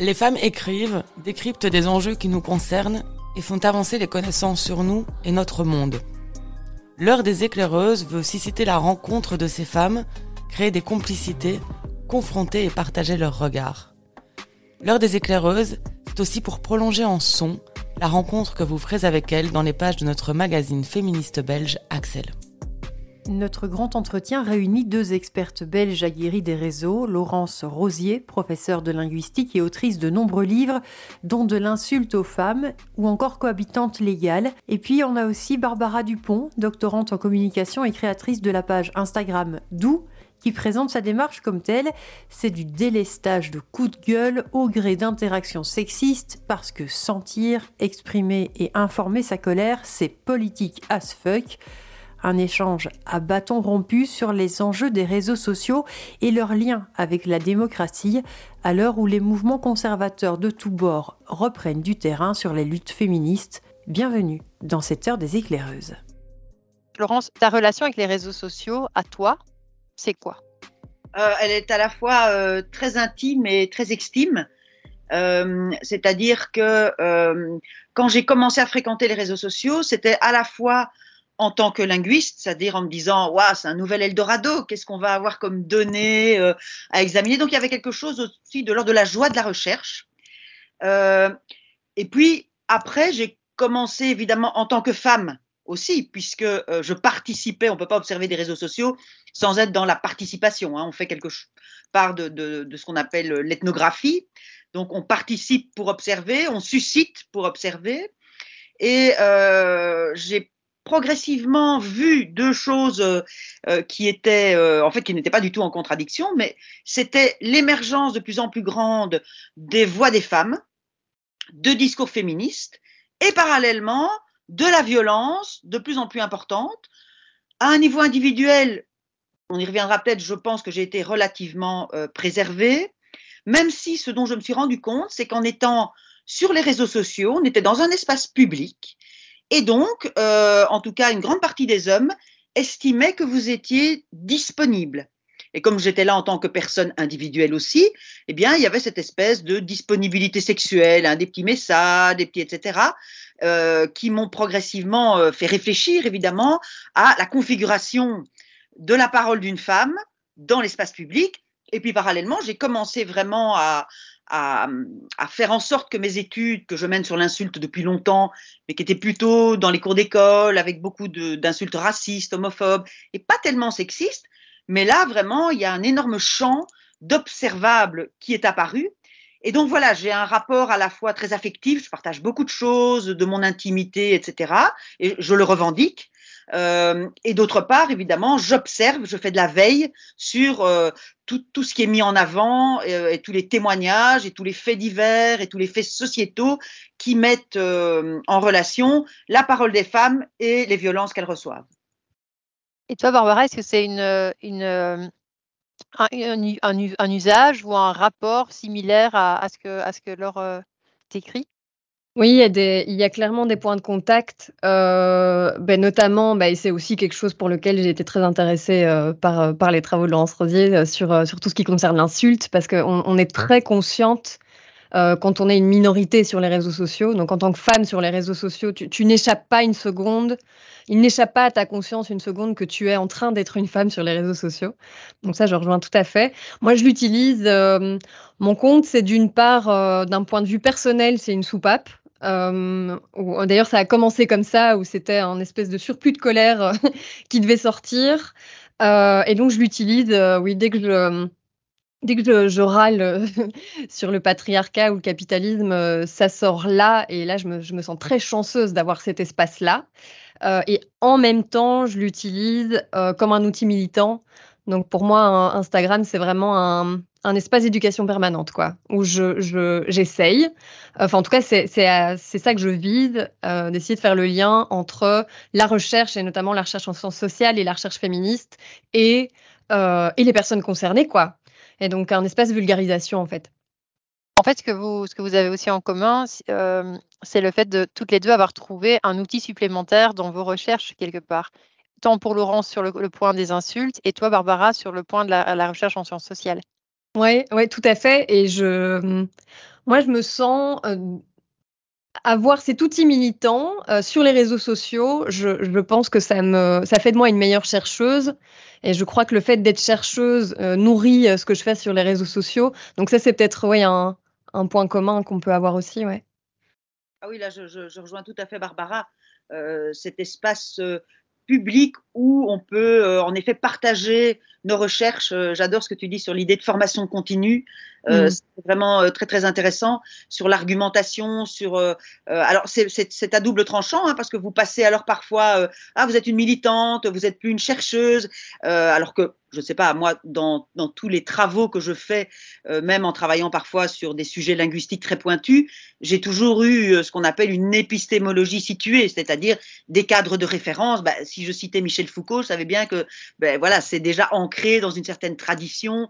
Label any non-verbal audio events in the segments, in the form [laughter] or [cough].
Les femmes écrivent, décryptent des enjeux qui nous concernent et font avancer les connaissances sur nous et notre monde. L'heure des éclaireuses veut aussi citer la rencontre de ces femmes, créer des complicités, confronter et partager leurs regards. L'heure des éclaireuses, c'est aussi pour prolonger en son la rencontre que vous ferez avec elles dans les pages de notre magazine féministe belge Axel. Notre grand entretien réunit deux expertes belges aguerries des réseaux, Laurence Rosier, professeure de linguistique et autrice de nombreux livres, dont De l'insulte aux femmes ou encore Cohabitante légale. Et puis on a aussi Barbara Dupont, doctorante en communication et créatrice de la page Instagram Dou, qui présente sa démarche comme telle. C'est du délestage de coups de gueule au gré d'interactions sexistes parce que sentir, exprimer et informer sa colère, c'est politique as fuck un échange à bâton rompu sur les enjeux des réseaux sociaux et leur lien avec la démocratie, à l'heure où les mouvements conservateurs de tous bords reprennent du terrain sur les luttes féministes. Bienvenue dans cette heure des éclaireuses. Florence, ta relation avec les réseaux sociaux, à toi, c'est quoi? Euh, Elle est à la fois euh, très intime et très extime. Euh, c'est-à-dire que quand j'ai commencé à fréquenter les réseaux sociaux, c'était à la fois en tant que linguiste, c'est-à-dire en me disant, waouh, c'est un nouvel Eldorado, qu'est-ce qu'on va avoir comme données euh, à examiner? Donc il y avait quelque chose aussi de l'ordre de la joie de la recherche. Euh, et puis après, j'ai commencé évidemment en tant que femme aussi, puisque euh, je participais, on ne peut pas observer des réseaux sociaux sans être dans la participation. Hein. on fait quelque part de, ce qu'on appelle l'ethnographie. Donc on participe pour observer, on suscite pour observer. Et j'ai progressivement vu deux choses euh, euh, qui étaient, euh, en fait, qui n'étaient pas du tout en contradiction, mais c'était l'émergence de plus en plus grande des voix des femmes, de discours féministes, et parallèlement de la violence de plus en plus importante. À un niveau individuel, on y reviendra peut-être, je pense que j'ai été relativement préservée, même si ce dont je me suis rendu compte, c'est qu'en étant sur les réseaux sociaux, on était dans un espace public, et donc, euh, en tout cas, une grande partie des hommes estimaient que vous étiez disponible. Et comme j'étais là en tant que personne individuelle aussi, eh bien, il y avait cette espèce de disponibilité sexuelle, hein, des petits messages, des petits, etc., euh, qui m'ont progressivement euh, fait réfléchir, évidemment, à la configuration de la parole d'une femme dans l'espace public. Et puis, parallèlement, j'ai commencé vraiment à, à, faire en sorte que mes études que je mène sur l'insulte depuis longtemps, mais qui étaient plutôt dans les cours d'école avec beaucoup d'insultes racistes, homophobes et pas tellement sexistes, mais là vraiment il y a un énorme champ d'observables qui est apparu. Et donc voilà, j'ai un rapport à la fois très affectif, je partage beaucoup de choses de mon intimité, etc. Et je le revendique. Euh, et d'autre part, évidemment, j'observe, je fais de la veille sur euh, tout, ce qui est mis en avant euh, et tous les témoignages et tous les faits divers et tous les faits sociétaux qui mettent en relation la parole des femmes et les violences qu'elles reçoivent. Et toi, Barbara, est-ce que c'est un, usage ou un rapport similaire à, ce que, à que Laure t'écrit? Oui, il y, a des, il y a clairement des points de contact, euh, ben notamment, ben, c'est aussi quelque chose pour lequel j'ai été très intéressée euh, par, euh, par les travaux de Laurence Rosier euh, sur, euh, sur tout ce qui concerne l'insulte, parce qu'on on est très consciente euh, quand on est une minorité sur les réseaux sociaux. Donc, en tant que femme sur les réseaux sociaux, tu, tu n'échappes pas une seconde, il n'échappe pas à ta conscience une seconde que tu es en train d'être une femme sur les réseaux sociaux. Donc, ça, je rejoins tout à fait. Moi, je l'utilise. mon compte, c'est d'une part, d'un point de vue personnel, c'est une soupape. Euh, D'ailleurs, ça a commencé comme ça, où c'était un espèce de surplus de colère euh, [laughs] qui devait sortir. Euh, et donc, je l'utilise, euh, oui, dès que je, dès que je, râle [laughs] sur le patriarcat ou le capitalisme, ça sort là. Et là, je me, je me sens très chanceuse d'avoir cet espace-là. et en même temps, je l'utilise comme un outil militant. Donc, pour moi, Instagram, c'est vraiment un, un espace d'éducation permanente, quoi, où je, j'essaye. enfin, en tout cas, c'est, c'est ça que je vise, euh, d'essayer de faire le lien entre la recherche, et notamment la recherche en sciences sociales et la recherche féministe, et, euh, et les personnes concernées, quoi. Et donc, un espace de vulgarisation, en fait. En fait, ce que vous, ce que vous avez aussi en commun, euh, c'est le fait de toutes les deux avoir trouvé un outil supplémentaire dans vos recherches, quelque part. Tant pour Laurence sur le, point des insultes, et toi, Barbara, sur le point de la recherche en sciences sociales. Oui, ouais, tout à fait. Et je, Moi, je me sens avoir cet outil militant sur les réseaux sociaux. Je, je, pense que ça, me, ça fait de moi une meilleure chercheuse. Et je crois que le fait d'être chercheuse nourrit ce que je fais sur les réseaux sociaux. Donc ça, c'est peut-être ouais, un, un, point commun qu'on peut avoir aussi. Ouais. Ah oui, là, je, je, je rejoins tout à fait Barbara. Euh, cet espace public où on peut euh, en effet partager nos recherches. Euh, j'adore ce que tu dis sur l'idée de formation continue. Euh, mm. C'est vraiment très très intéressant sur l'argumentation, sur alors c'est à double tranchant hein, parce que vous passez alors parfois ah vous êtes une militante, vous êtes plus une chercheuse, alors que je ne sais pas, moi, dans, dans, tous les travaux que je fais, même en travaillant parfois sur des sujets linguistiques très pointus, j'ai toujours eu ce qu'on appelle une épistémologie située, c'est-à-dire des cadres de référence. Bah, si je citais Michel Foucault, je savais bien que ben, voilà, c'est déjà ancré dans une certaine tradition.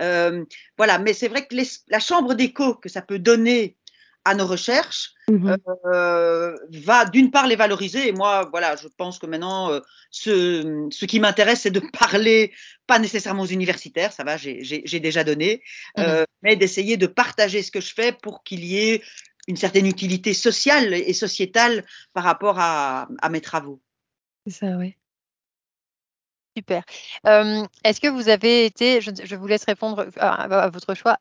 Euh, voilà, mais c'est vrai que la chambre d'écho que ça peut donner à nos recherches mmh euh, va d'une part les valoriser et moi voilà je pense que maintenant euh, ce, ce qui m'intéresse c'est de parler pas nécessairement aux universitaires ça va j'ai déjà donné mmh mais d'essayer de partager ce que je fais pour qu'il y ait une certaine utilité sociale et sociétale par rapport à, à mes travaux. C'est ça, oui. Super. Est-ce que vous avez été, je, vous laisse répondre à, votre choix,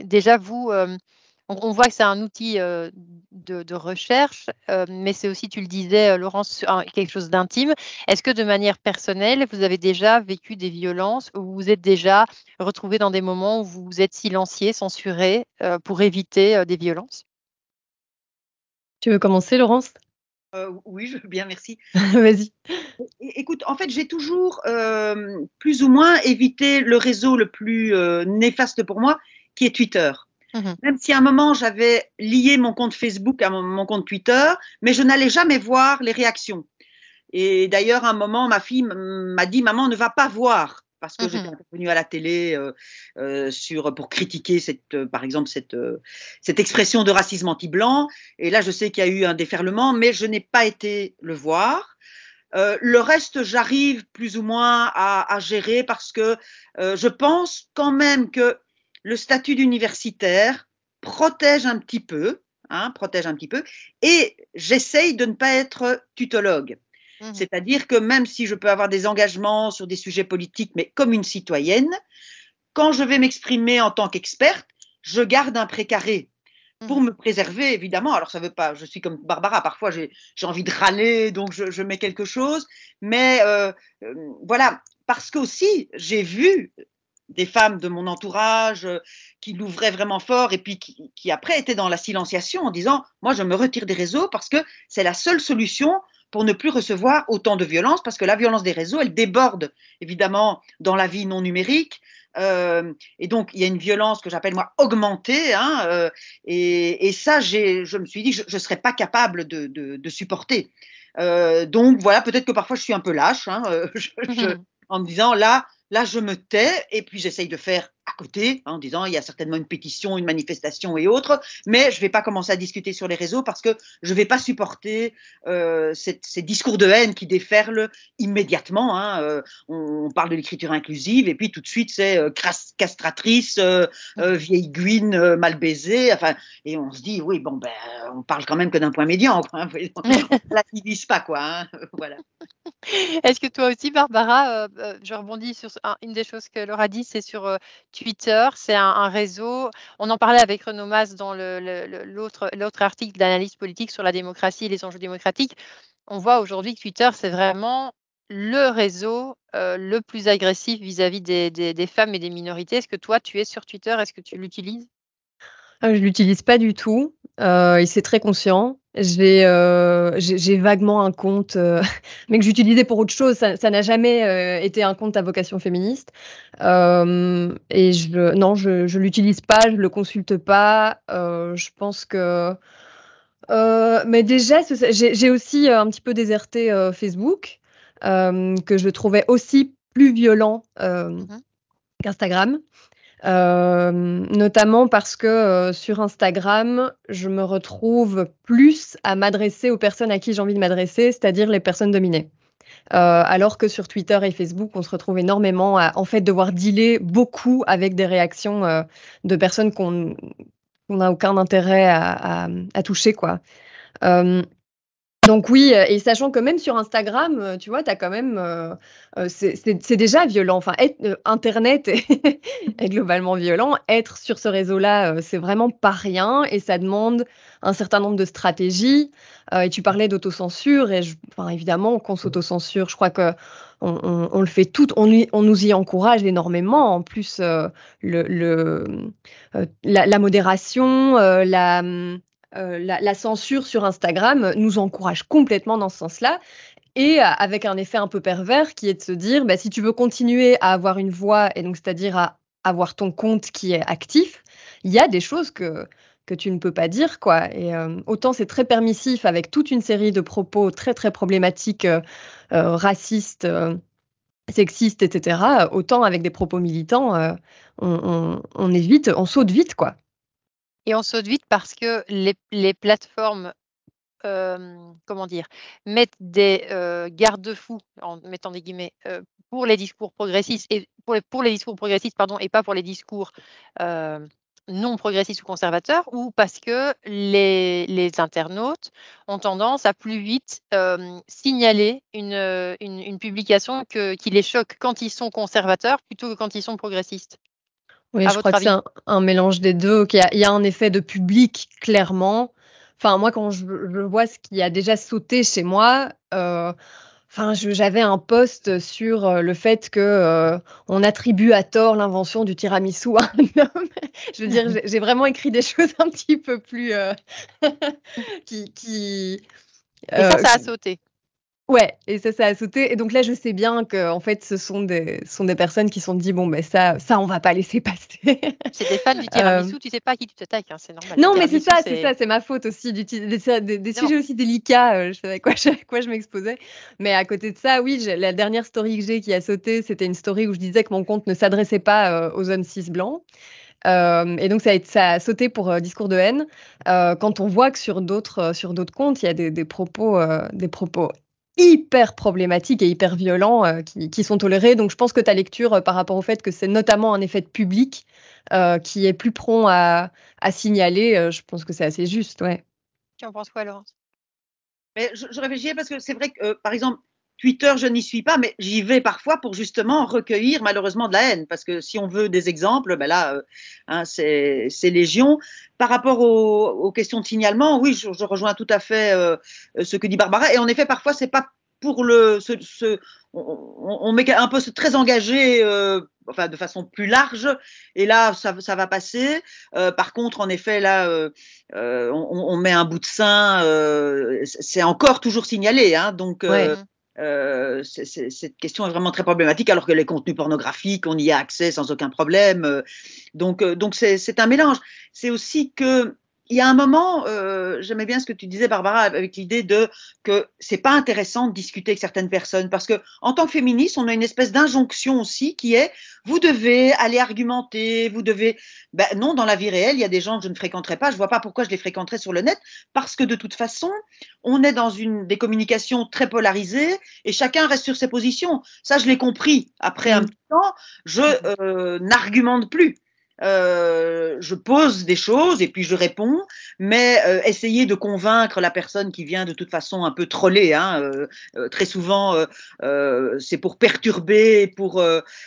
déjà vous, on, voit que c'est un outil de, recherche, mais c'est aussi, tu le disais, Laurence, quelque chose d'intime. Est-ce que de manière personnelle, vous avez déjà vécu des violences ou vous vous êtes déjà retrouvé dans des moments où vous vous êtes silencié, censuré pour éviter des violences? Tu veux commencer, Laurence? Euh, oui, je veux bien, merci. [laughs] Vas-y. Écoute, en fait, j'ai toujours euh, plus ou moins évité le réseau le plus euh, néfaste pour moi, qui est Twitter. Mmh Même si à un moment j'avais lié mon compte Facebook à mon, compte Twitter, mais je n'allais jamais voir les réactions. Et d'ailleurs, à un moment, ma fille m'a dit Maman, ne va pas voir parce que j'étais mmh intervenue à la télé euh, euh, sur, pour critiquer, cette, euh, par exemple, cette, cette expression de racisme anti-blanc. Et là, je sais qu'il y a eu un déferlement, mais je n'ai pas été le voir. le reste, j'arrive plus ou moins à, à gérer parce que je pense quand même que le statut d'universitaire protège un petit peu, hein, protège un petit peu, et j'essaye de ne pas être tutologue. Mmh C'est-à-dire que même si je peux avoir des engagements sur des sujets politiques, mais comme une citoyenne, quand je vais m'exprimer en tant qu'experte, je garde un précaré pour mmh me préserver, évidemment. Alors, ça veut pas, je suis comme Barbara, parfois j'ai envie de râler, donc je, mets quelque chose. Mais euh, euh, voilà, parce qu'aussi, j'ai vu des femmes de mon entourage euh, qui l'ouvraient vraiment fort et puis qui, qui, après étaient dans la silenciation en disant, moi, je me retire des réseaux parce que c'est la seule solution pour ne plus recevoir autant de violence, parce que la violence des réseaux, elle déborde évidemment dans la vie non numérique. Euh, et donc, il y a une violence que j'appelle moi augmentée. Hein, euh, et, et, ça, je me suis dit, je ne serais pas capable de, de, de supporter. Euh, donc voilà, peut-être que parfois je suis un peu lâche hein, [laughs] je, mmh en me disant là, là je me tais et puis j'essaye de faire à côté, hein, en disant il y a certainement une pétition, une manifestation et autres, mais je ne vais pas commencer à discuter sur les réseaux parce que je ne vais pas supporter euh, ces discours de haine qui déferlent immédiatement. Hein, euh, on, parle de l'écriture inclusive et puis tout de suite c'est euh, castratrice, euh, euh, vieille guine, mal baisée, enfin, et on se dit oui bon ben on parle quand même que d'un point médian, quoi, hein, [laughs] on ne pas quoi, hein, [laughs] voilà. Est-ce que toi aussi Barbara, je rebondis sur une des choses que Laura dit, c'est sur Twitter, c'est un, réseau. On en parlait avec Renaud Mas dans l'autre article d'analyse politique sur la démocratie et les enjeux démocratiques. On voit aujourd'hui que Twitter, c'est vraiment le réseau euh, le plus agressif vis-à-vis des, femmes et des minorités. Est-ce que toi, tu es sur Twitter? Est-ce que tu l'utilises? Ah, Je l'utilise pas du tout. Euh, et c'est très conscient. Euh, j'ai vaguement un compte, euh, [laughs] mais que j'utilisais pour autre chose. Ça n'a jamais euh, été un compte à vocation féministe. et je, non, je ne l'utilise pas, je ne le consulte pas. je pense que. mais déjà, j'ai aussi un petit peu déserté Facebook, que je trouvais aussi plus violent mmh qu'Instagram. Euh, notamment parce que euh, sur Instagram, je me retrouve plus à m'adresser aux personnes à qui j'ai envie de m'adresser, c'est-à-dire les personnes dominées. Euh, alors que sur Twitter et Facebook, on se retrouve énormément à en fait devoir dealer beaucoup avec des réactions de personnes qu'on n'a aucun intérêt à, à, toucher. quoi. Donc oui, et sachant que même sur Instagram, tu vois, tu as quand même... c'est déjà violent. Enfin, Internet [laughs] est, globalement violent. Être sur ce réseau-là, c'est vraiment pas rien et ça demande un certain nombre de stratégies. et tu parlais d'autocensure et enfin, évidemment qu'on s'autocensure. Je crois que on, le fait tout, on, nous y encourage énormément. En plus, la, modération, la, euh, la, censure sur Instagram nous encourage complètement dans ce sens-là. Et euh, avec un effet un peu pervers qui est de se dire, bah, si tu veux continuer à avoir une voix, et donc c'est-à-dire à avoir ton compte qui est actif, il y a des choses que, que tu ne peux pas dire. quoi. Et euh, autant c'est très permissif avec toute une série de propos très très problématiques, racistes, sexistes, etc., autant avec des propos militants, on, on, évite, on saute vite. quoi. Et on saute vite parce que les, plateformes, comment dire, mettent des garde-fous, en mettant des guillemets, pour les discours progressistes et pour les, discours progressistes, pardon, et pas pour les discours non progressistes ou conservateurs, ou parce que les, internautes ont tendance à plus vite signaler une, publication qui les choque quand ils sont conservateurs plutôt que quand ils sont progressistes. Oui, je crois que c'est un, mélange des deux. Il y, a un effet de public, clairement. Enfin, moi, quand je, vois ce qui a déjà sauté chez moi, euh, enfin, j'avais un post sur euh, le fait que euh, on attribue à tort l'invention du tiramisu à un [laughs] homme. je veux dire, j'ai vraiment écrit des [laughs] choses un petit peu plus [laughs] qui, qui Et ça, ça a sauté. Ouais, et ça, ça a sauté. Et donc là, je sais bien que en fait, ce sont des, sont des personnes qui se sont dit bon, ben ça, ça, on va pas laisser [laughs] passer. c'est des fans du tiramisu, euh... tu sais pas à qui tu t'attaques, hein, c'est normal. Non, mais c'est ça, c'est ça, c'est ma faute aussi, des, des, des sujets aussi délicats. Euh, je savais quoi, quoi je m'exposais. Mais à côté de ça, oui, la dernière story que j'ai qui a sauté, c'était une story où je disais que mon compte ne s'adressait pas euh, aux hommes cis blancs. Euh, et donc ça a, ça a sauté pour euh, discours de haine. Euh, quand on voit que sur d'autres sur d'autres comptes, il y a des, des propos des propos hyper problématiques et hyper violents euh, qui, sont tolérés. Donc je pense que ta lecture euh, par rapport au fait que c'est notamment un effet de public euh, qui est plus prompt à, signaler, je pense que c'est assez juste. Ouais. Tu en penses quoi, Laurence? Mais je, je, réfléchis parce que c'est vrai que, par exemple, Twitter, je n'y suis pas, mais j'y vais parfois pour justement recueillir malheureusement de la haine, parce que si on veut des exemples, ben là, hein, c'est légion. Par rapport aux, questions de signalement, oui, je, rejoins tout à fait ce que dit Barbara, et en effet, parfois, c'est pas pour le, ce, on, met un poste très engagé, euh, enfin de façon plus large, et là ça, ça va passer. Euh, par contre, en effet, là, euh, on, met un bout de sein, c'est encore toujours signalé, hein, donc. Cette question est vraiment très problématique, alors que les contenus pornographiques, on y a accès sans aucun problème. donc, donc c'est un mélange. C'est aussi que il y a un moment, euh, j'aimais bien ce que tu disais, Barbara, avec l'idée de que c'est pas intéressant de discuter avec certaines personnes parce que en tant que féministe, on a une espèce d'injonction aussi qui est vous devez aller argumenter, vous devez. Ben non, dans la vie réelle, il y a des gens que je ne fréquenterai pas. Je vois pas pourquoi je les fréquenterais sur le net parce que de toute façon, on est dans une des communications très polarisées et chacun reste sur ses positions. Ça, je l'ai compris. Après un mmh. petit temps, je euh, n'argumente plus. Euh, je pose des choses et puis je réponds, mais euh, essayer de convaincre la personne qui vient de toute façon un peu troller, hein, euh, très souvent c'est pour perturber, pour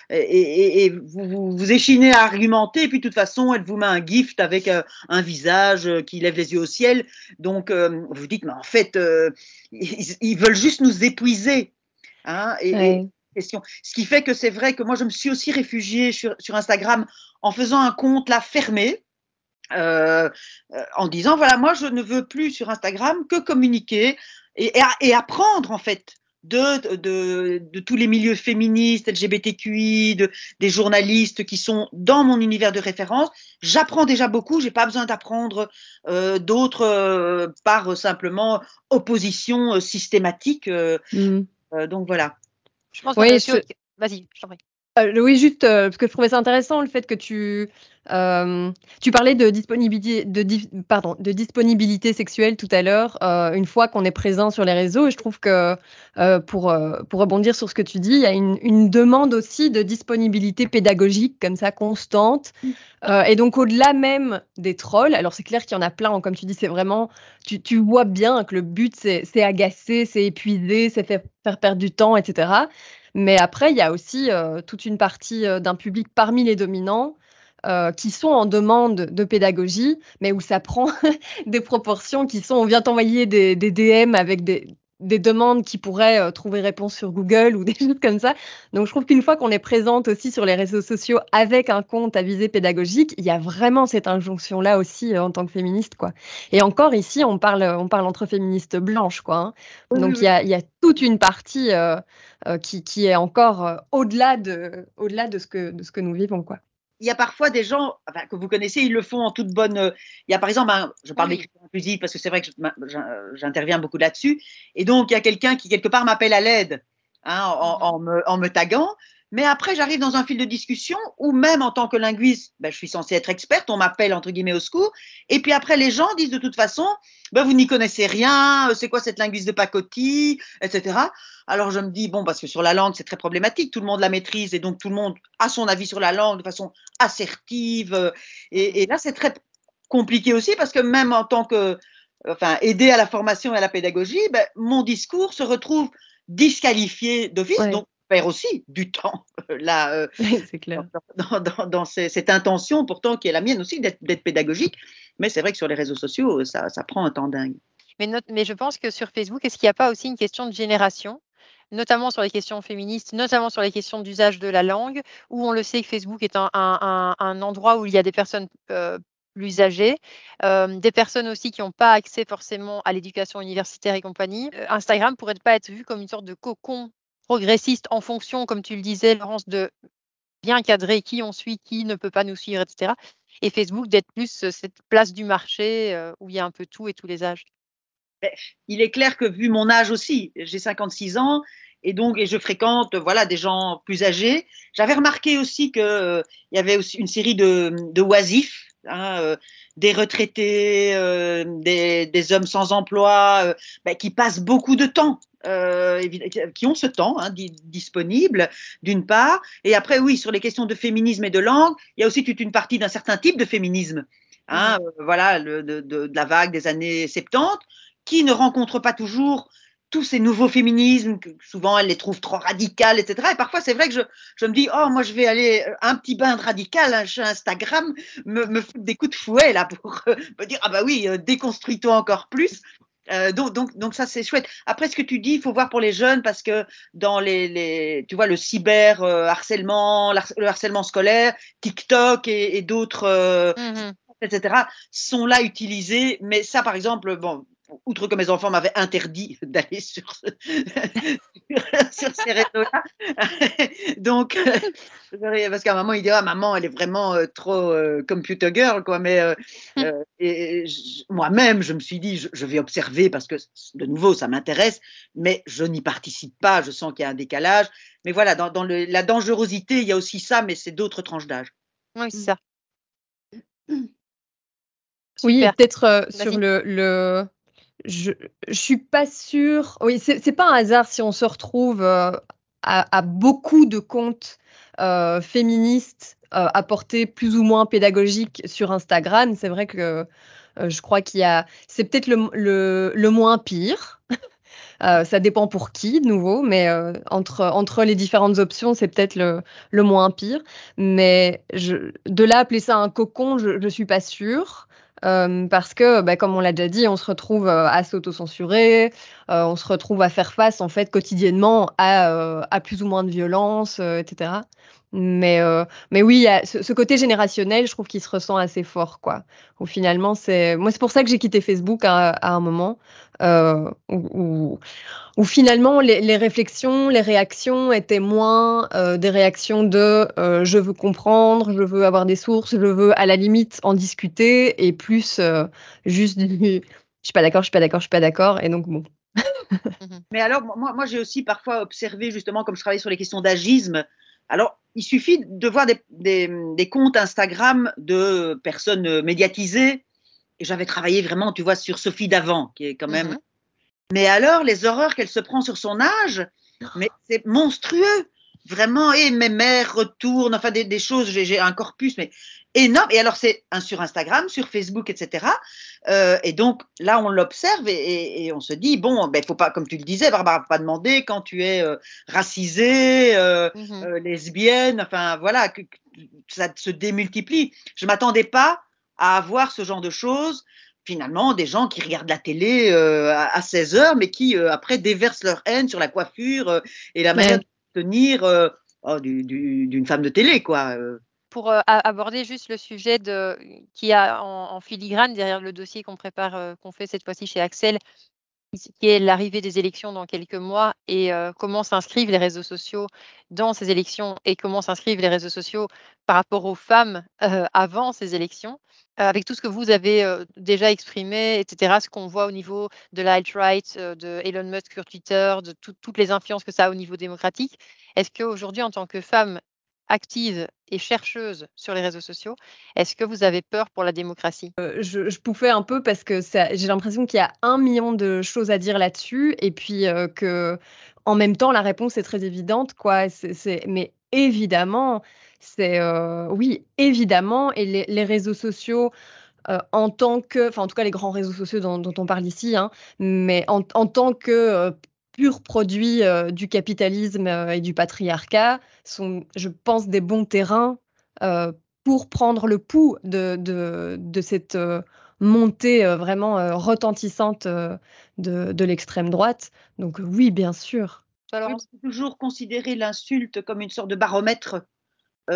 et, et, vous, vous, échinez à argumenter et puis de toute façon elle vous met un gift avec un visage qui lève les yeux au ciel, donc vous dites mais en fait ils, ils, veulent juste nous épuiser, hein, et, question. Ce qui fait que c'est vrai que moi, je me suis aussi réfugiée sur, sur Instagram en faisant un compte là fermé. Euh, euh, en disant voilà moi je ne veux plus sur Instagram que communiquer et, et, apprendre en fait de, de, de, tous les milieux féministes, LGBTQI, de, des journalistes qui sont dans mon univers de référence. J'apprends déjà beaucoup, j'ai pas besoin d'apprendre euh, d'autres euh, par simplement opposition systématique. Mmh. donc voilà. Je pense oui, Vas-y, je t'en prie. Oui, juste parce que je trouvais ça intéressant le fait que tu euh, tu parlais de disponibilité, de, pardon, de disponibilité sexuelle tout à l'heure, euh, une fois qu'on est présent sur les réseaux. Et je trouve que euh, pour, pour rebondir sur ce que tu dis, il y a une, une demande aussi de disponibilité pédagogique comme ça constante. et donc au-delà même des trolls, alors c'est clair qu'il y en a plein, comme tu dis, c'est vraiment, tu, tu, vois bien que le but c'est agacer, c'est épuiser, c'est faire, faire perdre du temps, etc. Mais après, il y a aussi toute une partie d'un public parmi les dominants euh, qui sont en demande de pédagogie, mais où ça prend [laughs] des proportions qui sont, on vient t'envoyer des, DM avec des, demandes qui pourraient euh, trouver réponse sur Google ou [laughs] des choses comme ça. Donc je trouve qu'une fois qu'on est présente aussi sur les réseaux sociaux avec un compte à visée pédagogique, il y a vraiment cette injonction-là aussi euh, en tant que féministe. quoi. Et encore ici, on parle, on parle entre féministes blanches. quoi. Hein. Donc il y, a, y, a, toute une partie qui, qui, est encore au-delà de, au -delà de, ce que, de ce que nous vivons. quoi il y a parfois des gens que vous connaissez, ils le font en toute bonne. Euh, il y a par exemple, je parle d'écriture inclusive parce que c'est vrai que j'interviens beaucoup là-dessus. Et donc, il y a quelqu'un qui, quelque part, m'appelle à l'aide hein, en, me, en, me, taguant. Mais après, j'arrive dans un fil de discussion où même en tant que linguiste, ben, je suis censée être experte, on m'appelle entre guillemets au secours. Et puis après, les gens disent de toute façon, ben, vous n'y connaissez rien, euh, c'est quoi cette linguiste de pacotille, etc. Alors je me dis, bon, parce que sur la langue, c'est très problématique, tout le monde la maîtrise et donc tout le monde a son avis sur la langue de façon assertive. Euh, et, et là, c'est très compliqué aussi parce que même en tant que, enfin, aider à la formation et à la pédagogie, ben, mon discours se retrouve disqualifié d'office. Donc, perd aussi du temps là, euh, [laughs] c'est clair. dans, cette intention pourtant qui est la mienne aussi d'être pédagogique. Mais c'est vrai que sur les réseaux sociaux, ça, ça prend un temps dingue. Mais, mais je pense que sur Facebook, est-ce qu'il n'y a pas aussi une question de génération? Notamment sur les questions féministes, notamment sur les questions d'usage de la langue, où on le sait que Facebook est un, un, un endroit où il y a des personnes euh, plus âgées, euh, des personnes aussi qui n'ont pas accès forcément à l'éducation universitaire et compagnie. Instagram pourrait pas être vu comme une sorte de cocon progressiste en fonction, comme tu le disais, Laurence, de bien cadrer qui on suit, qui ne peut pas nous suivre, etc. Et Facebook d'être plus euh, cette place du marché euh, où il y a un peu tout et tous les âges. Il est clair que vu mon âge aussi, j'ai 56 ans et donc et je fréquente voilà des gens plus âgés. J'avais remarqué aussi qu'il euh, y avait aussi une série de, de oisifs Hein, des retraités, des, des, hommes sans emploi, bah, qui passent beaucoup de temps, qui ont ce temps hein, disponible, d'une part. Et après, oui, sur les questions de féminisme et de langue, il y a aussi toute une partie d'un certain type de féminisme. Hein, mmh. voilà, le, de, de, de, la vague des années 70, qui ne rencontre pas toujours tous ces nouveaux féminismes, que souvent elle les trouve trop radicales, etc. Et parfois, c'est vrai que je, je, me dis, oh, moi, je vais aller euh, un petit bain de radical hein, chez Instagram, me, me foutre des coups de fouet, là, pour euh, me dire, ah bah oui, euh, déconstruis-toi encore plus. Euh, donc, donc, donc, ça, c'est chouette. Après, ce que tu dis, il faut voir pour les jeunes parce que dans les, les tu vois, le cyber harcèlement, le harcèlement scolaire, TikTok et, et d'autres, mmh etc., sont là utilisés. Mais ça, par exemple, bon, outre que mes enfants m'avaient interdit [laughs] d'aller sur, [laughs] sur, ces réseaux-là. [laughs] Donc, parce qu'à un moment, il dit ah, maman, elle est vraiment euh, trop euh, computer girl, quoi. Mais euh, et, moi-même, je me suis dit, je, vais observer parce que, de nouveau, ça m'intéresse, mais je n'y participe pas. Je sens qu'il y a un décalage. Mais voilà, dans, dans le, la dangerosité, il y a aussi ça, mais c'est d'autres tranches d'âge. Oui, c'est ça. Oui, peut-être sur le, le, je, je suis pas sûre. Oui, c'est pas un hasard si on se retrouve euh, à, beaucoup de comptes euh, féministes euh, à portée plus ou moins pédagogique sur Instagram. C'est vrai que je crois qu'il y a. C'est peut-être le, le, le, moins pire. [laughs] ça dépend pour qui, de nouveau, mais entre, entre les différentes options, c'est peut-être le, le, moins pire. Mais de là, appeler ça un cocon, je ne suis pas sûre. Euh, parce que, bah, comme on l'a déjà dit, on se retrouve euh, à s'auto-censurer, euh, on se retrouve à faire face en fait quotidiennement à, à plus ou moins de violence, etc. Mais, mais oui, y a ce, côté générationnel, je trouve qu'il se ressent assez fort, quoi. Où finalement, c'est moi, c'est pour ça que j'ai quitté Facebook à, à un moment où, où, finalement les, les, réflexions, les réactions étaient moins des réactions de je veux comprendre, je veux avoir des sources, je veux à la limite en discuter, et plus juste du je suis pas d'accord, je suis pas d'accord, je suis pas d'accord, et donc bon. [laughs] Mais alors, moi, moi j'ai aussi parfois observé, justement, comme je travaille sur les questions d'agisme, Alors, il suffit de voir des, des, comptes Instagram de personnes médiatisées. Et j'avais travaillé vraiment, tu vois, sur Sophie Davant, qui est quand même. Mhm. Mais alors, les horreurs qu'elle se prend sur son âge, mais c'est monstrueux. Vraiment, et mes mères retournent, enfin des, des choses, j'ai un corpus, mais énorme. Et alors, c'est sur Instagram, sur Facebook, etc. Euh, et donc, là, on l'observe et, et, on se dit, bon, ben, faut pas, comme tu le disais, Barbara, pas demander quand tu es euh, racisée, euh, euh, lesbienne, enfin, voilà, que, ça se démultiplie. Je m'attendais pas à avoir ce genre de choses. Finalement, des gens qui regardent la télé euh, à, 16 heures, mais qui après déversent leur haine sur la coiffure et la manière tenir oh, d'une femme de télé, quoi pour euh, aborder juste le sujet de, qui a en, filigrane derrière le dossier qu'on prépare, euh, qu'on fait cette fois-ci chez Axel, qui est l'arrivée des élections dans quelques mois et euh, comment s'inscrivent les réseaux sociaux dans ces élections et comment s'inscrivent les réseaux sociaux par rapport aux femmes avant ces élections. avec tout ce que vous avez déjà exprimé, etc., ce qu'on voit au niveau de l'alt-right, de Elon Musk sur Twitter, de toutes les influences que ça a au niveau démocratique, est-ce qu'aujourd'hui, en tant que femme active et chercheuse sur les réseaux sociaux, est-ce que vous avez peur pour la démocratie? Euh, je, je, un peu parce que j'ai l'impression qu'il y a un million de choses à dire là-dessus et puis euh, que en même temps la réponse est très évidente quoi. mais évidemment, c'est euh, oui évidemment et les, réseaux sociaux. en tant que, enfin en tout cas les grands réseaux sociaux dont, on parle ici, hein, mais en, tant que pur produit euh, du capitalisme euh, et du patriarcat sont, je pense, des bons terrains euh, pour prendre le pouls de, de, cette montée vraiment retentissante de, de l'extrême droite. Donc oui, bien sûr. Alors, on peut toujours considérer l'insulte comme une sorte de baromètre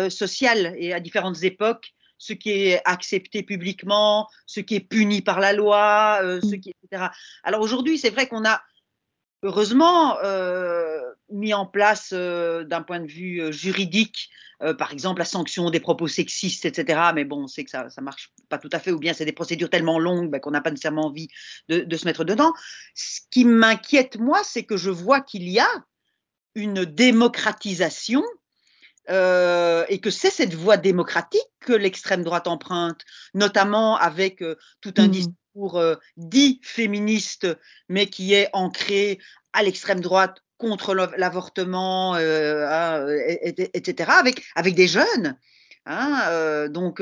social et à différentes époques ce qui est accepté publiquement, ce qui est puni par la loi, ce qui, etc. Alors aujourd'hui, c'est vrai qu'on a heureusement euh, mis en place euh, d'un point de vue euh, juridique, par exemple la sanction des propos sexistes, etc. Mais bon, on sait que ça ne marche pas tout à fait, ou bien c'est des procédures tellement longues ben, qu'on n'a pas nécessairement envie de, de, se mettre dedans. Ce qui m'inquiète, moi, c'est que je vois qu'il y a une démocratisation euh, et que c'est cette voie démocratique que l'extrême droite emprunte, notamment avec euh, tout un mmh. discours euh, dit féministe, mais qui est ancré à l'extrême droite contre l'avortement, hein, etc., avec, avec des jeunes. Hein, donc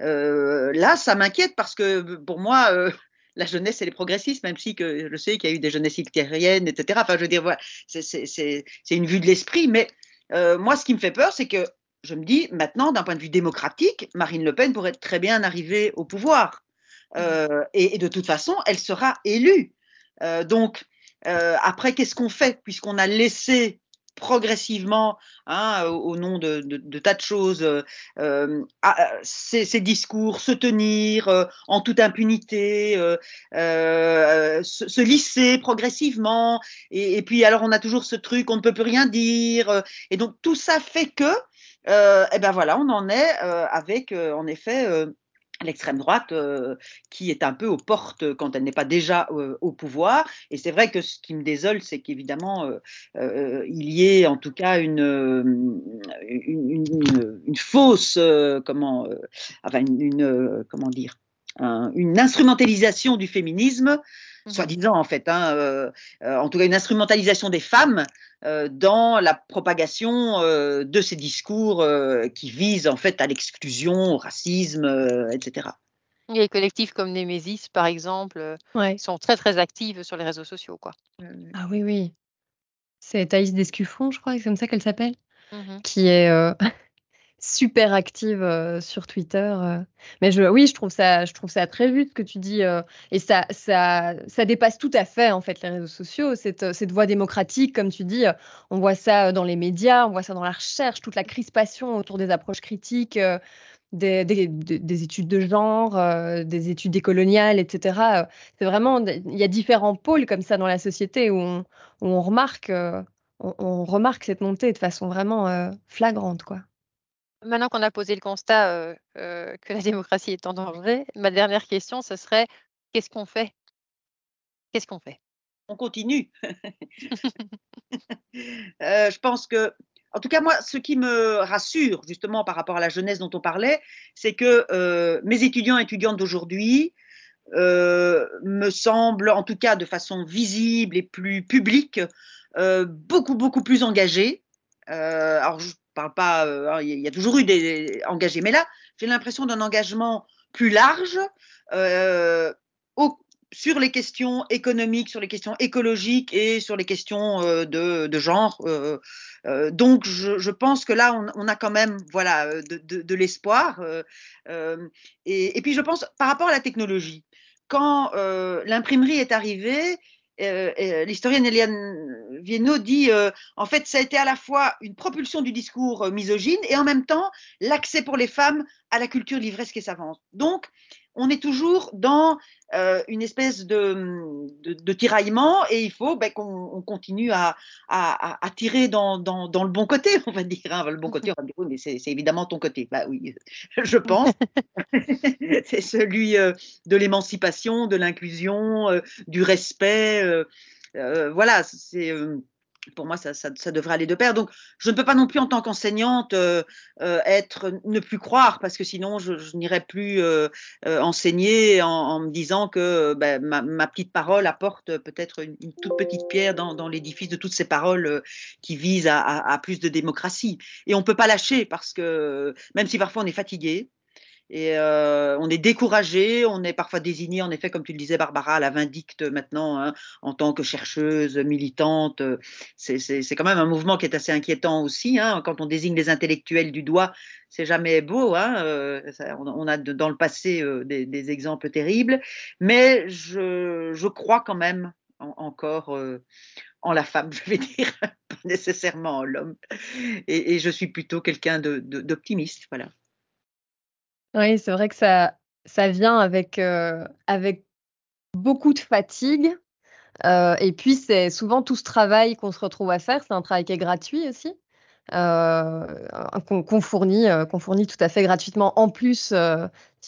là, ça m'inquiète parce que pour moi, la jeunesse, elle est progressiste, même si je sais qu'il y a eu des jeunesses hitlériennes, etc. Enfin, je veux dire, c'est une vue de l'esprit, mais euh, moi, ce qui me fait peur, c'est que je me dis maintenant, d'un point de vue démocratique, Marine Le Pen pourrait très bien arriver au pouvoir. Euh, et, de toute façon, elle sera élue. Euh, donc, après, qu'est-ce qu'on fait puisqu'on a laissé progressivement, hein, au, nom de, tas de choses, ces, discours se tenir en toute impunité, se, lisser progressivement, et, puis alors on a toujours ce truc, on ne peut plus rien dire, et donc tout ça fait que, et eh ben voilà, on en est avec en effet l'extrême droite euh, qui est un peu aux portes quand elle n'est pas déjà euh, au pouvoir. Et c'est vrai que ce qui me désole, c'est qu'évidemment, euh, il y ait en tout cas une, une, fausse, comment, enfin une, comment dire, une instrumentalisation du féminisme, mmh soi-disant en fait, hein, en tout cas une instrumentalisation des femmes euh, dans la propagation euh, de ces discours euh, qui visent en fait à l'exclusion, au racisme, etc. Les collectifs comme Nemesis, par exemple, sont très très actifs sur les réseaux sociaux. Quoi. Ah oui, oui. C'est Thaïs Descuffon, je crois, c'est comme ça qu'elle s'appelle, mmh qui est super active euh, sur Twitter. Euh. Mais je, oui, je trouve ça, je trouve ça très juste ce que tu dis. Euh, et ça, ça, ça dépasse tout à fait en fait les réseaux sociaux. Cette, cette voie démocratique, comme tu dis, on voit ça dans les médias, on voit ça dans la recherche, toute la crispation autour des approches critiques. Des, des, des, études de genre, des études décoloniales, etc. C'est vraiment, il y a différents pôles comme ça dans la société où on, où on remarque, on, on, remarque cette montée de façon vraiment flagrante, quoi. Maintenant qu'on a posé le constat que la [laughs] démocratie est en danger, ma dernière question, ce serait qu'est-ce qu'on fait? Qu'est-ce qu'on fait? On continue. [laughs] [laughs] je pense que en tout cas, moi, ce qui me rassure, justement, par rapport à la jeunesse dont on parlait, c'est que euh, mes étudiants et étudiantes d'aujourd'hui euh, me semblent, en tout cas de façon visible et plus publique, euh, beaucoup, beaucoup plus engagés. Alors, je parle pas, il y a toujours eu des engagés, mais là, j'ai l'impression d'un engagement plus large, au, sur les questions économiques, sur les questions écologiques et sur les questions euh, de, genre. Euh, euh, donc, je, pense que là, on, a quand même voilà, de, l'espoir. Et, puis, je pense, par rapport à la technologie, quand l'imprimerie est arrivée, l'historienne Eliane Viennot dit en fait, ça a été à la fois une propulsion du discours misogyne et en même temps l'accès pour les femmes à la culture livresque et savante. Donc, on est toujours dans euh, une espèce de, tiraillement et il faut ben, qu'on continue à, tirer dans, le bon côté, on va dire. Hein. Le bon côté, on va dire, oui, mais c'est évidemment ton côté. Bah oui, je pense. [laughs] c'est celui euh, de l'émancipation, de l'inclusion, euh, du respect. voilà, c'est pour moi, ça, devrait aller de pair. Donc, je ne peux pas non plus, en tant qu'enseignante, euh, euh, être, ne plus croire, parce que sinon, je, n'irai plus euh, enseigner en, me disant que ben, ma, petite parole apporte peut-être une, toute petite pierre dans, l'édifice de toutes ces paroles qui visent à, à, plus de démocratie. Et on ne peut pas lâcher, parce que même si parfois on est fatigué, et euh, on est découragé, on est parfois désigné, en effet, comme tu le disais, Barbara, la vindicte maintenant, hein, en tant que chercheuse, militante. C'est quand même un mouvement qui est assez inquiétant aussi. Hein, quand on désigne les intellectuels du doigt, c'est jamais beau. Hein, euh, on, a dans le passé euh, des, exemples terribles. Mais je, je crois quand même encore en la femme, [laughs] je vais dire, pas nécessairement en l'homme. Et, je suis plutôt quelqu'un d'optimiste. Voilà. Oui, c'est vrai que ça ça vient avec, avec beaucoup de fatigue, et puis c'est souvent tout ce travail qu'on se retrouve à faire, c'est un travail qui est gratuit aussi. Qu'on fournit, qu'on fournit tout à fait gratuitement. En plus,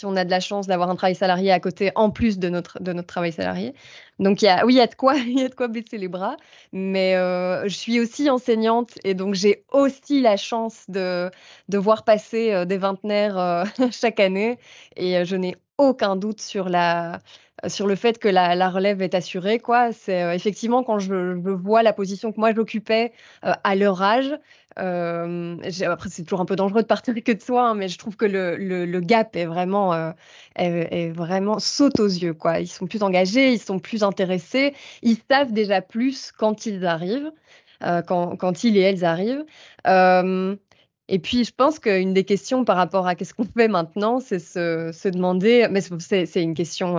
si on a de la chance d'avoir un travail salarié à côté, en plus de notre, de notre travail salarié. Donc, oui, il y a de quoi, [laughs] y a de quoi baisser les bras. Mais je suis aussi enseignante et donc j'ai aussi la chance de, de voir passer des vingtenaires [laughs] chaque année. Et je n'ai aucun doute sur la, sur le fait que la, relève est assurée. Quoi. C'est effectivement quand je, je, vois la position que moi j'occupais à leur âge, euh, après, c'est toujours un peu dangereux de partir que de soi, hein, mais je trouve que le, le, gap est vraiment, euh, est, vraiment saute aux yeux. Quoi. Ils sont plus engagés, ils sont plus intéressés, ils savent déjà plus quand ils arrivent, euh, quand, quand, ils et elles arrivent. Et puis, je pense qu'une des questions par rapport à qu'est-ce qu'on fait maintenant, c'est se, se, demander, mais c'est une question,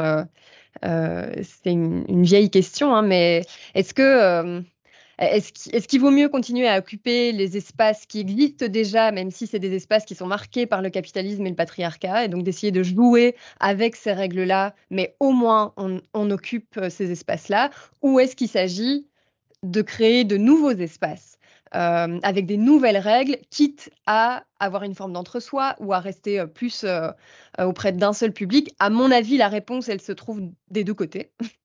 c'est une, vieille question, hein, mais est-ce que est-ce qu'il vaut mieux continuer à occuper les espaces qui existent déjà, même si c'est des espaces qui sont marqués par le capitalisme et le patriarcat, et donc d'essayer de jouer avec ces règles-là, mais au moins on, occupe euh, ces espaces-là, ou est-ce qu'il s'agit de créer de nouveaux espaces? Euh, avec des nouvelles règles, quitte à avoir une forme d'entre-soi ou à rester euh, plus auprès d'un seul public À mon avis, la réponse, elle se trouve des deux côtés. [laughs]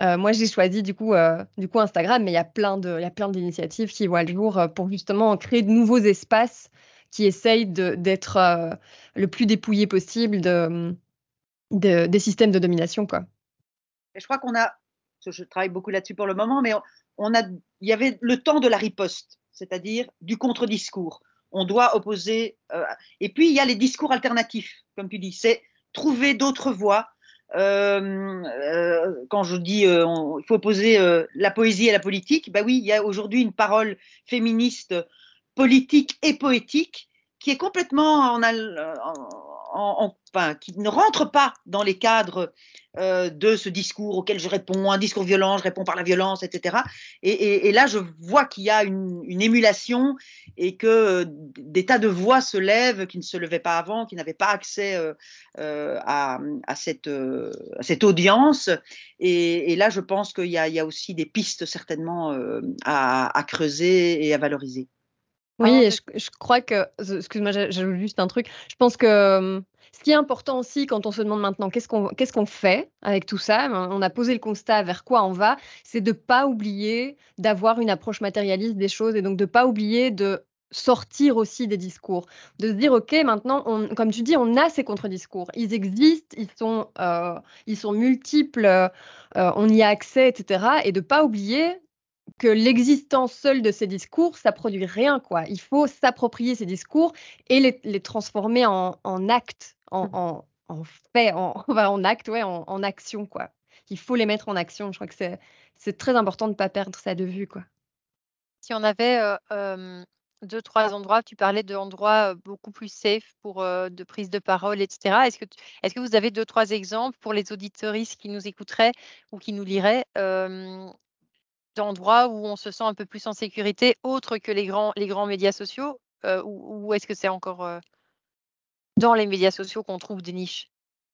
Euh, moi, j'ai choisi du coup, euh, du coup Instagram, mais il y a plein il y a plein d'initiatives qui voient le jour euh, pour justement créer de nouveaux espaces qui essayent d'être le plus dépouillés possible de, des systèmes de domination, quoi. Je crois qu'on a, je travaille beaucoup là-dessus pour le moment, mais on, a, il y avait le temps de la riposte, c'est-à-dire du contre-discours. On doit opposer, et puis il y a les discours alternatifs, comme tu dis, c'est trouver d'autres voies euh, euh, quand je dis euh, il faut opposer la poésie à la politique, bah oui, il y a aujourd'hui une parole féministe politique et poétique qui est complètement en, en, enfin, qui ne rentre pas dans les cadres euh, de ce discours auquel je réponds, un discours violent, je réponds par la violence, etc. Et, là, je vois qu'il y a une, émulation et que euh, des tas de voix se lèvent qui ne se levaient pas avant, qui n'avaient pas accès euh, à, cette, audience. Et, là, je pense qu'il y, a aussi des pistes certainement à creuser et à valoriser. Oui, je, crois que, excuse-moi, j'ajoute juste un truc. Je pense que ce qui est important aussi quand on se demande maintenant qu'est-ce qu'on qu'est-ce qu'on fait avec tout ça, ben, on a posé le constat vers quoi on va, c'est de pas oublier d'avoir une approche matérialiste des choses et donc de pas oublier de sortir aussi des discours, de se dire ok maintenant, on, comme tu dis, on a ces contre-discours, ils existent, ils sont, euh, ils sont multiples, euh, on y a accès, etc. Et de pas oublier que l'existence seule de ces discours, ça produit rien quoi. Il faut s'approprier ces discours et les, transformer en, actes, en, mmh. en, fait, [laughs] en, en acte, ouais, en, action quoi. Il faut les mettre en action. Je crois que c'est très important de ne pas perdre ça de vue quoi. Si on avait deux, trois endroits, tu parlais d'endroits beaucoup plus safe pour de prise de parole, etc. Est-ce que, est que vous avez deux, trois exemples pour les auditoristes qui nous écouteraient ou qui nous liraient d'endroits où on se sent un peu plus en sécurité, autre que les grands, les grands médias sociaux Ou, ou est-ce que c'est encore dans les médias sociaux qu'on trouve des niches?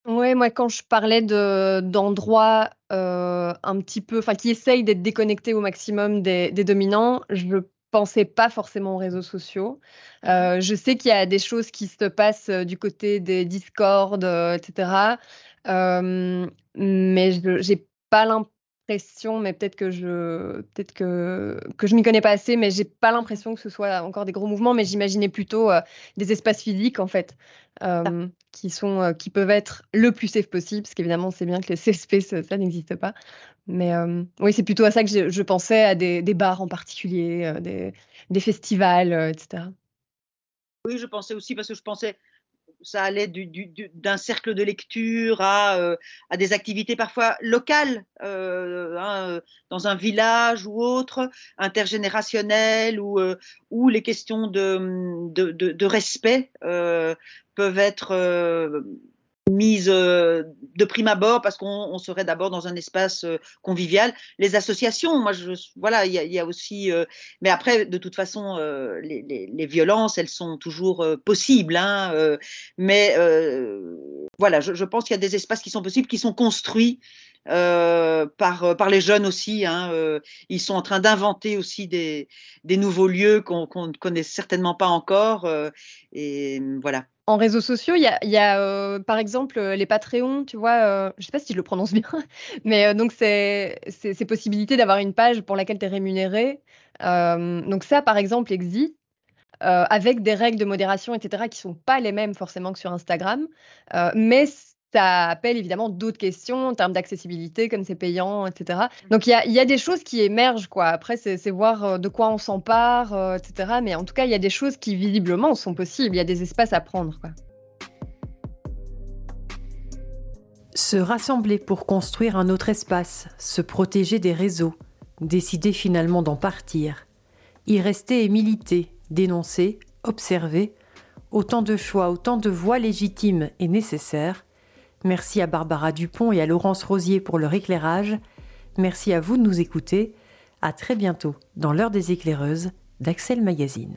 Ouais, moi, quand je parlais de d'endroits, euh, un petit peu enfin, qui essayent d'être déconnectés au maximum des des dominants, je ne pensais pas forcément aux réseaux sociaux. Euh, je sais qu'il y a des choses qui se passent, euh, du côté des Discord, etc. mais je j'ai pas l'impression mais peut-être que je peut-être que, que je m'y connais pas assez, mais j'ai pas l'impression que ce soit encore des gros mouvements, mais j'imaginais plutôt euh, des espaces physiques en fait, euh, qui sont euh, qui peuvent être le plus safe possible, parce qu'évidemment c'est bien que les safe space ça n'existe pas. Mais oui, c'est plutôt à ça que je, je pensais, à des, des, bars en particulier, des, des festivals, etc. Oui, je pensais aussi parce que je pensais ça allait d'un cercle de lecture à, euh, à, des activités parfois locales, euh, hein, euh, dans un village ou autre, intergénérationnelles, ou, où les questions de, de respect peuvent être mise euh, de prime abord parce qu'on serait d'abord dans un espace euh, convivial. Les associations, moi, je, voilà, il y, a aussi, euh, mais après, de toute façon, les, violences, elles sont toujours possibles. Hein, mais voilà, je, pense qu'il y a des espaces qui sont possibles, qui sont construits. Par, par les jeunes aussi. Hein, ils sont en train d'inventer aussi des, des, nouveaux lieux qu'on ne connaît certainement pas encore. et voilà. En réseaux sociaux, il y a, euh, par exemple euh, les Patreons, tu vois, euh, je ne sais pas si je le prononce [laughs] bien, mais donc c'est ces possibilités d'avoir une page pour laquelle tu es rémunéré. donc ça, par exemple, existe. avec des règles de modération, etc., qui ne sont pas les mêmes forcément que sur Instagram. mais ça appelle évidemment d'autres questions en termes d'accessibilité, comme c'est payant, etc. Donc il y a, des choses qui émergent, quoi. Après, c'est voir euh, de quoi on s'empare, euh, etc. Mais en tout cas, il y a des choses qui visiblement sont possibles. Il y a des espaces à prendre, quoi. Se rassembler pour construire un autre espace, se protéger des réseaux, décider finalement d'en partir, y rester et militer, dénoncer, observer, autant de choix, autant de voix légitimes et nécessaires Merci à Barbara Dupont et à Laurence Rosier pour leur éclairage. Merci à vous de nous écouter. À très bientôt dans l'heure des éclaireuses d'Axel Magazine.